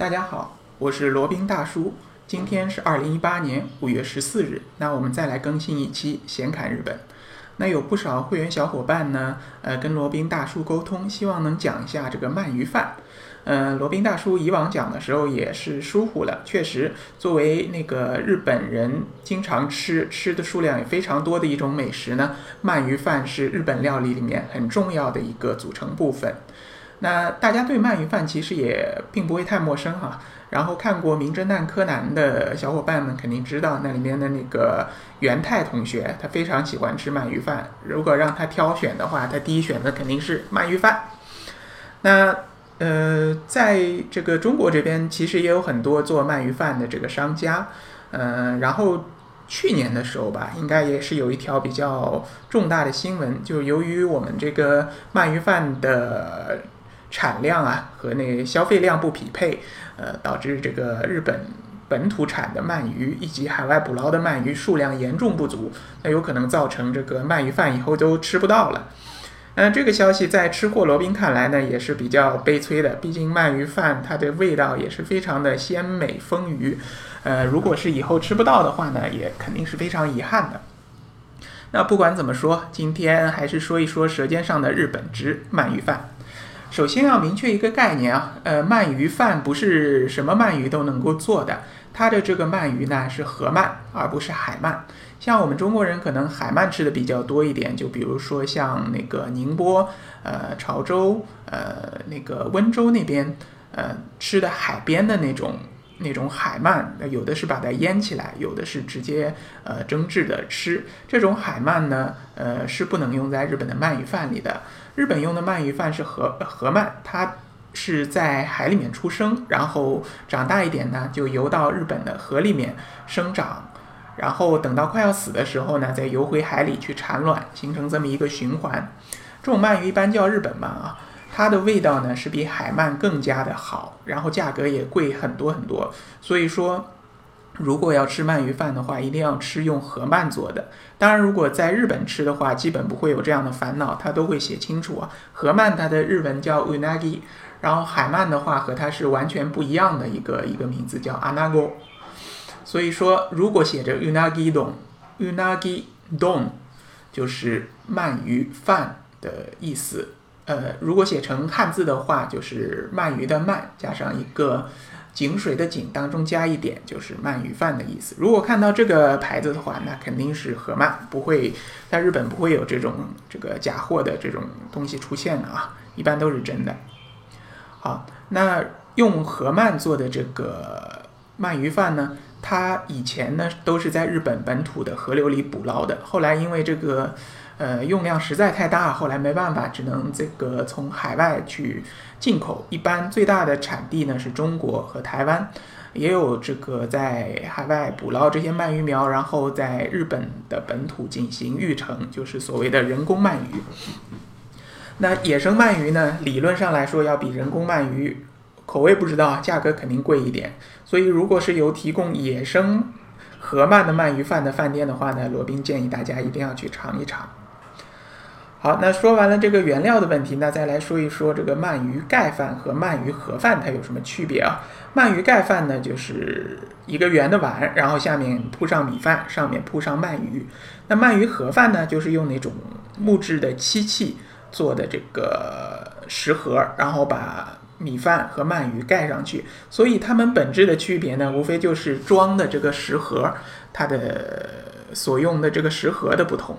大家好，我是罗宾大叔。今天是二零一八年五月十四日，那我们再来更新一期闲侃日本。那有不少会员小伙伴呢，呃，跟罗宾大叔沟通，希望能讲一下这个鳗鱼饭。嗯，罗宾大叔以往讲的时候也是疏忽了，确实，作为那个日本人经常吃吃的数量也非常多的一种美食呢，鳗鱼饭是日本料理里面很重要的一个组成部分。那大家对鳗鱼饭其实也并不会太陌生哈。然后看过《名侦探柯南》的小伙伴们肯定知道，那里面的那个元太同学，他非常喜欢吃鳗鱼饭。如果让他挑选的话，他第一选择肯定是鳗鱼饭。那呃，在这个中国这边，其实也有很多做鳗鱼饭的这个商家。嗯，然后去年的时候吧，应该也是有一条比较重大的新闻，就由于我们这个鳗鱼饭的。产量啊和那消费量不匹配，呃，导致这个日本本土产的鳗鱼以及海外捕捞的鳗鱼数量严重不足，那有可能造成这个鳗鱼饭以后都吃不到了。那这个消息在吃货罗宾看来呢，也是比较悲催的。毕竟鳗鱼饭它的味道也是非常的鲜美丰腴，呃，如果是以后吃不到的话呢，也肯定是非常遗憾的。那不管怎么说，今天还是说一说舌尖上的日本之鳗鱼饭。首先要明确一个概念啊，呃，鳗鱼饭不是什么鳗鱼都能够做的，它的这个鳗鱼呢是河鳗，而不是海鳗。像我们中国人可能海鳗吃的比较多一点，就比如说像那个宁波、呃潮州、呃那个温州那边，呃吃的海边的那种那种海鳗，有的是把它腌起来，有的是直接呃蒸制的吃。这种海鳗呢，呃是不能用在日本的鳗鱼饭里的。日本用的鳗鱼饭是河河鳗，它是在海里面出生，然后长大一点呢，就游到日本的河里面生长，然后等到快要死的时候呢，再游回海里去产卵，形成这么一个循环。这种鳗鱼一般叫日本鳗啊，它的味道呢是比海鳗更加的好，然后价格也贵很多很多，所以说。如果要吃鳗鱼饭的话，一定要吃用河鳗做的。当然，如果在日本吃的话，基本不会有这样的烦恼，它都会写清楚啊。河鳗它的日文叫 unagi，然后海鳗的话和它是完全不一样的一个一个名字叫 anago。所以说，如果写着 unagi don，unagi don 就是鳗鱼饭的意思。呃，如果写成汉字的话，就是鳗鱼的鳗加上一个。井水的井当中加一点，就是鳗鱼饭的意思。如果看到这个牌子的话，那肯定是河鳗，不会在日本不会有这种这个假货的这种东西出现的啊，一般都是真的。好，那用河鳗做的这个鳗鱼饭呢，它以前呢都是在日本本土的河流里捕捞的，后来因为这个。呃，用量实在太大，后来没办法，只能这个从海外去进口。一般最大的产地呢是中国和台湾，也有这个在海外捕捞这些鳗鱼苗，然后在日本的本土进行育成，就是所谓的人工鳗鱼。那野生鳗鱼呢，理论上来说要比人工鳗鱼口味不知道，价格肯定贵一点。所以如果是有提供野生河鳗的鳗鱼饭的饭店的话呢，罗宾建议大家一定要去尝一尝。好，那说完了这个原料的问题，那再来说一说这个鳗鱼盖饭和鳗鱼盒饭它有什么区别啊？鳗鱼盖饭呢，就是一个圆的碗，然后下面铺上米饭，上面铺上鳗鱼。那鳗鱼盒饭呢，就是用那种木质的漆器做的这个食盒，然后把米饭和鳗鱼盖上去。所以它们本质的区别呢，无非就是装的这个食盒，它的所用的这个食盒的不同。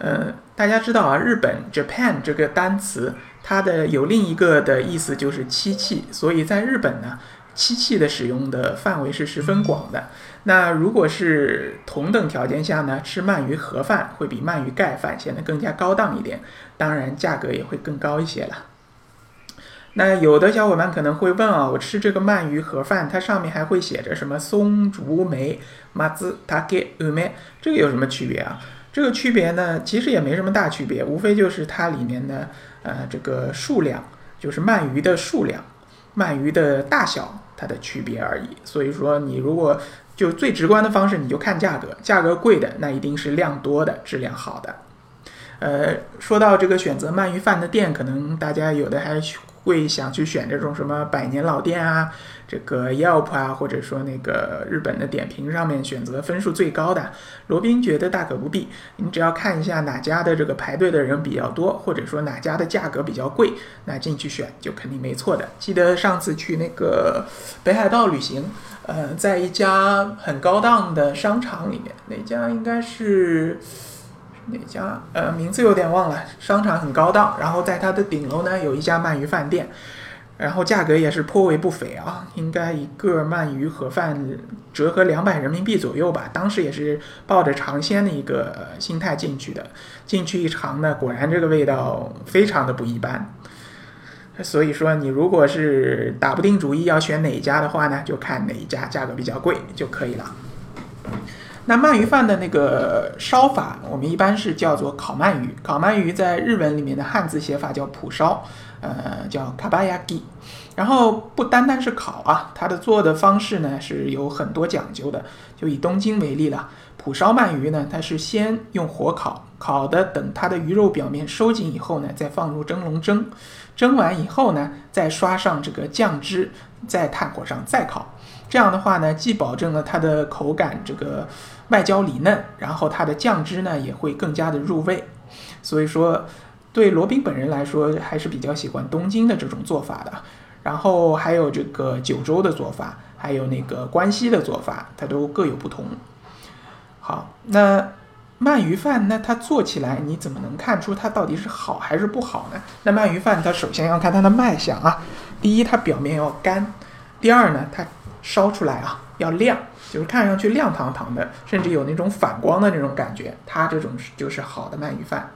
呃，大家知道啊，日本 Japan 这个单词，它的有另一个的意思就是漆器，所以在日本呢，漆器的使用的范围是十分广的。那如果是同等条件下呢，吃鳗鱼盒饭会比鳗鱼盖饭显得更加高档一点，当然价格也会更高一些了。那有的小伙伴可能会问啊，我吃这个鳗鱼盒饭，它上面还会写着什么松竹梅、麻子、塔给、乌梅，这个有什么区别啊？这个区别呢，其实也没什么大区别，无非就是它里面的呃这个数量，就是鳗鱼的数量、鳗鱼的大小它的区别而已。所以说，你如果就最直观的方式，你就看价格，价格贵的那一定是量多的、质量好的。呃，说到这个选择鳗鱼饭的店，可能大家有的还会想去选这种什么百年老店啊，这个 Yelp 啊，或者说那个日本的点评上面选择分数最高的。罗宾觉得大可不必，你只要看一下哪家的这个排队的人比较多，或者说哪家的价格比较贵，那进去选就肯定没错的。记得上次去那个北海道旅行，呃，在一家很高档的商场里面，那家应该是。哪家？呃，名字有点忘了。商场很高档，然后在它的顶楼呢有一家鳗鱼饭店，然后价格也是颇为不菲啊，应该一个鳗鱼盒饭折合两百人民币左右吧。当时也是抱着尝鲜的一个心态进去的，进去一尝呢，果然这个味道非常的不一般。所以说，你如果是打不定主意要选哪一家的话呢，就看哪一家价格比较贵就可以了。那鳗鱼饭的那个烧法，我们一般是叫做烤鳗鱼。烤鳗鱼在日文里面的汉字写法叫蒲烧，呃，叫卡巴亚基。然后不单单是烤啊，它的做的方式呢是有很多讲究的。就以东京为例了，蒲烧鳗鱼呢，它是先用火烤，烤的等它的鱼肉表面收紧以后呢，再放入蒸笼蒸，蒸完以后呢，再刷上这个酱汁，在炭火上再烤。这样的话呢，既保证了它的口感这个。外焦里嫩，然后它的酱汁呢也会更加的入味，所以说对罗宾本人来说还是比较喜欢东京的这种做法的。然后还有这个九州的做法，还有那个关西的做法，它都各有不同。好，那鳗鱼饭，那它做起来你怎么能看出它到底是好还是不好呢？那鳗鱼饭它首先要看它的卖相啊，第一它表面要干，第二呢它烧出来啊要亮。就是看上去亮堂堂的，甚至有那种反光的那种感觉，它这种就是好的鳗鱼饭。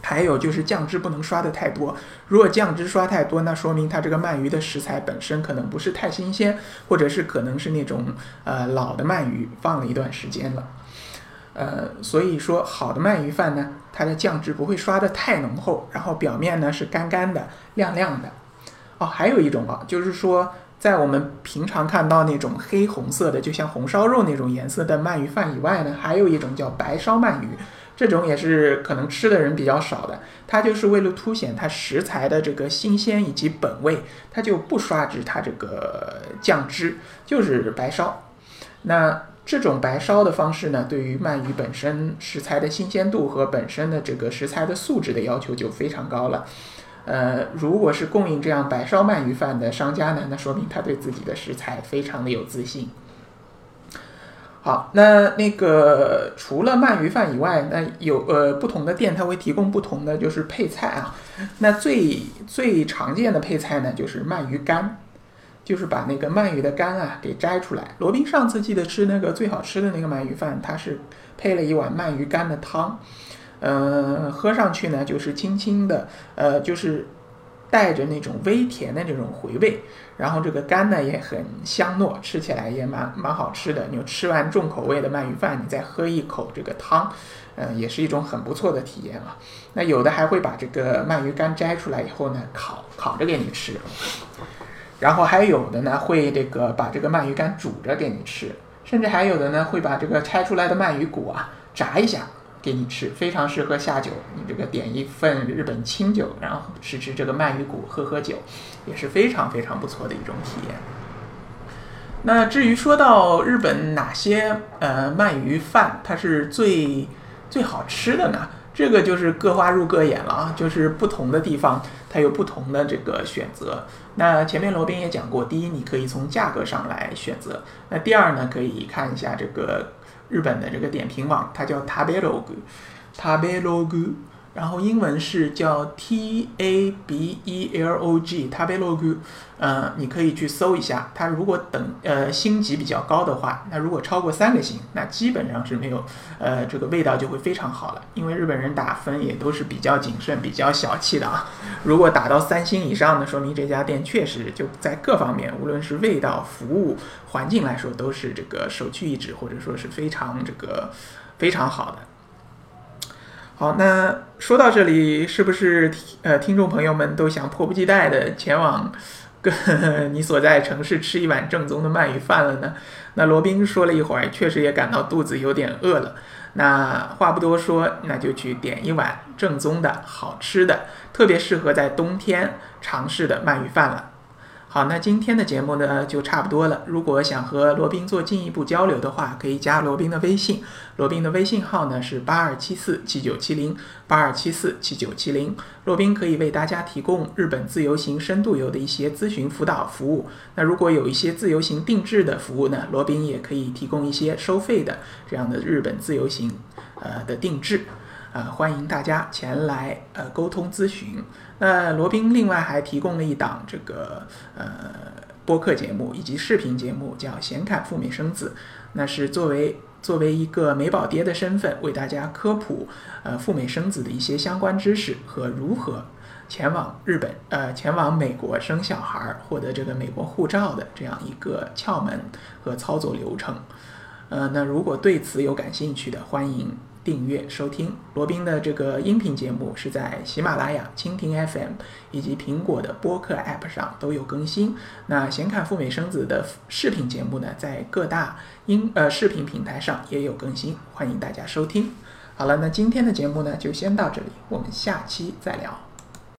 还有就是酱汁不能刷的太多，如果酱汁刷太多，那说明它这个鳗鱼的食材本身可能不是太新鲜，或者是可能是那种呃老的鳗鱼放了一段时间了。呃，所以说好的鳗鱼饭呢，它的酱汁不会刷的太浓厚，然后表面呢是干干的、亮亮的。哦，还有一种啊，就是说。在我们平常看到那种黑红色的，就像红烧肉那种颜色的鳗鱼饭以外呢，还有一种叫白烧鳗鱼，这种也是可能吃的人比较少的。它就是为了凸显它食材的这个新鲜以及本味，它就不刷制它这个酱汁，就是白烧。那这种白烧的方式呢，对于鳗鱼本身食材的新鲜度和本身的这个食材的素质的要求就非常高了。呃，如果是供应这样白烧鳗鱼饭的商家呢，那说明他对自己的食材非常的有自信。好，那那个除了鳗鱼饭以外，那有呃不同的店它会提供不同的就是配菜啊。那最最常见的配菜呢，就是鳗鱼干，就是把那个鳗鱼的肝啊给摘出来。罗宾上次记得吃那个最好吃的那个鳗鱼饭，它是配了一碗鳗鱼干的汤。嗯，喝上去呢，就是轻轻的，呃，就是带着那种微甜的这种回味，然后这个干呢也很香糯，吃起来也蛮蛮好吃的。你吃完重口味的鳗鱼饭，你再喝一口这个汤，嗯，也是一种很不错的体验啊。那有的还会把这个鳗鱼干摘出来以后呢，烤烤着给你吃，然后还有的呢会这个把这个鳗鱼干煮着给你吃，甚至还有的呢会把这个拆出来的鳗鱼骨啊炸一下。给你吃，非常适合下酒。你这个点一份日本清酒，然后吃吃这个鳗鱼骨，喝喝酒，也是非常非常不错的一种体验。那至于说到日本哪些呃鳗鱼饭它是最最好吃的呢？这个就是各花入各眼了啊，就是不同的地方它有不同的这个选择。那前面罗宾也讲过，第一你可以从价格上来选择，那第二呢可以看一下这个。日本的这个点评网，它叫 Tabelog，Tabelog，然后英文是叫 T A B E L O G，Tabelog，呃，你可以去搜一下。它如果等呃星级比较高的话，那如果超过三个星，那基本上是没有，呃，这个味道就会非常好了。因为日本人打分也都是比较谨慎、比较小气的啊。如果打到三星以上呢，说明这家店确实就在各方面，无论是味道、服务、环境来说，都是这个首屈一指，或者说是非常这个非常好的。好，那说到这里，是不是呃听众朋友们都想迫不及待的前往跟你所在城市吃一碗正宗的鳗鱼饭了呢？那罗宾说了一会儿，确实也感到肚子有点饿了。那话不多说，那就去点一碗正宗的好吃的，特别适合在冬天尝试的鳗鱼饭了。好，那今天的节目呢就差不多了。如果想和罗宾做进一步交流的话，可以加罗宾的微信。罗宾的微信号呢是八二七四七九七零八二七四七九七零。罗宾可以为大家提供日本自由行深度游的一些咨询辅导服务。那如果有一些自由行定制的服务呢，罗宾也可以提供一些收费的这样的日本自由行呃的定制。呃，欢迎大家前来呃沟通咨询。那罗宾另外还提供了一档这个呃播客节目以及视频节目，叫《显侃赴美生子》，那是作为作为一个美宝爹的身份，为大家科普呃赴美生子的一些相关知识和如何前往日本呃前往美国生小孩，获得这个美国护照的这样一个窍门和操作流程。呃，那如果对此有感兴趣的，欢迎。订阅收听罗宾的这个音频节目是在喜马拉雅、蜻蜓 FM 以及苹果的播客 App 上都有更新。那显卡赴美生子的视频节目呢，在各大音呃视频平台上也有更新，欢迎大家收听。好了，那今天的节目呢就先到这里，我们下期再聊。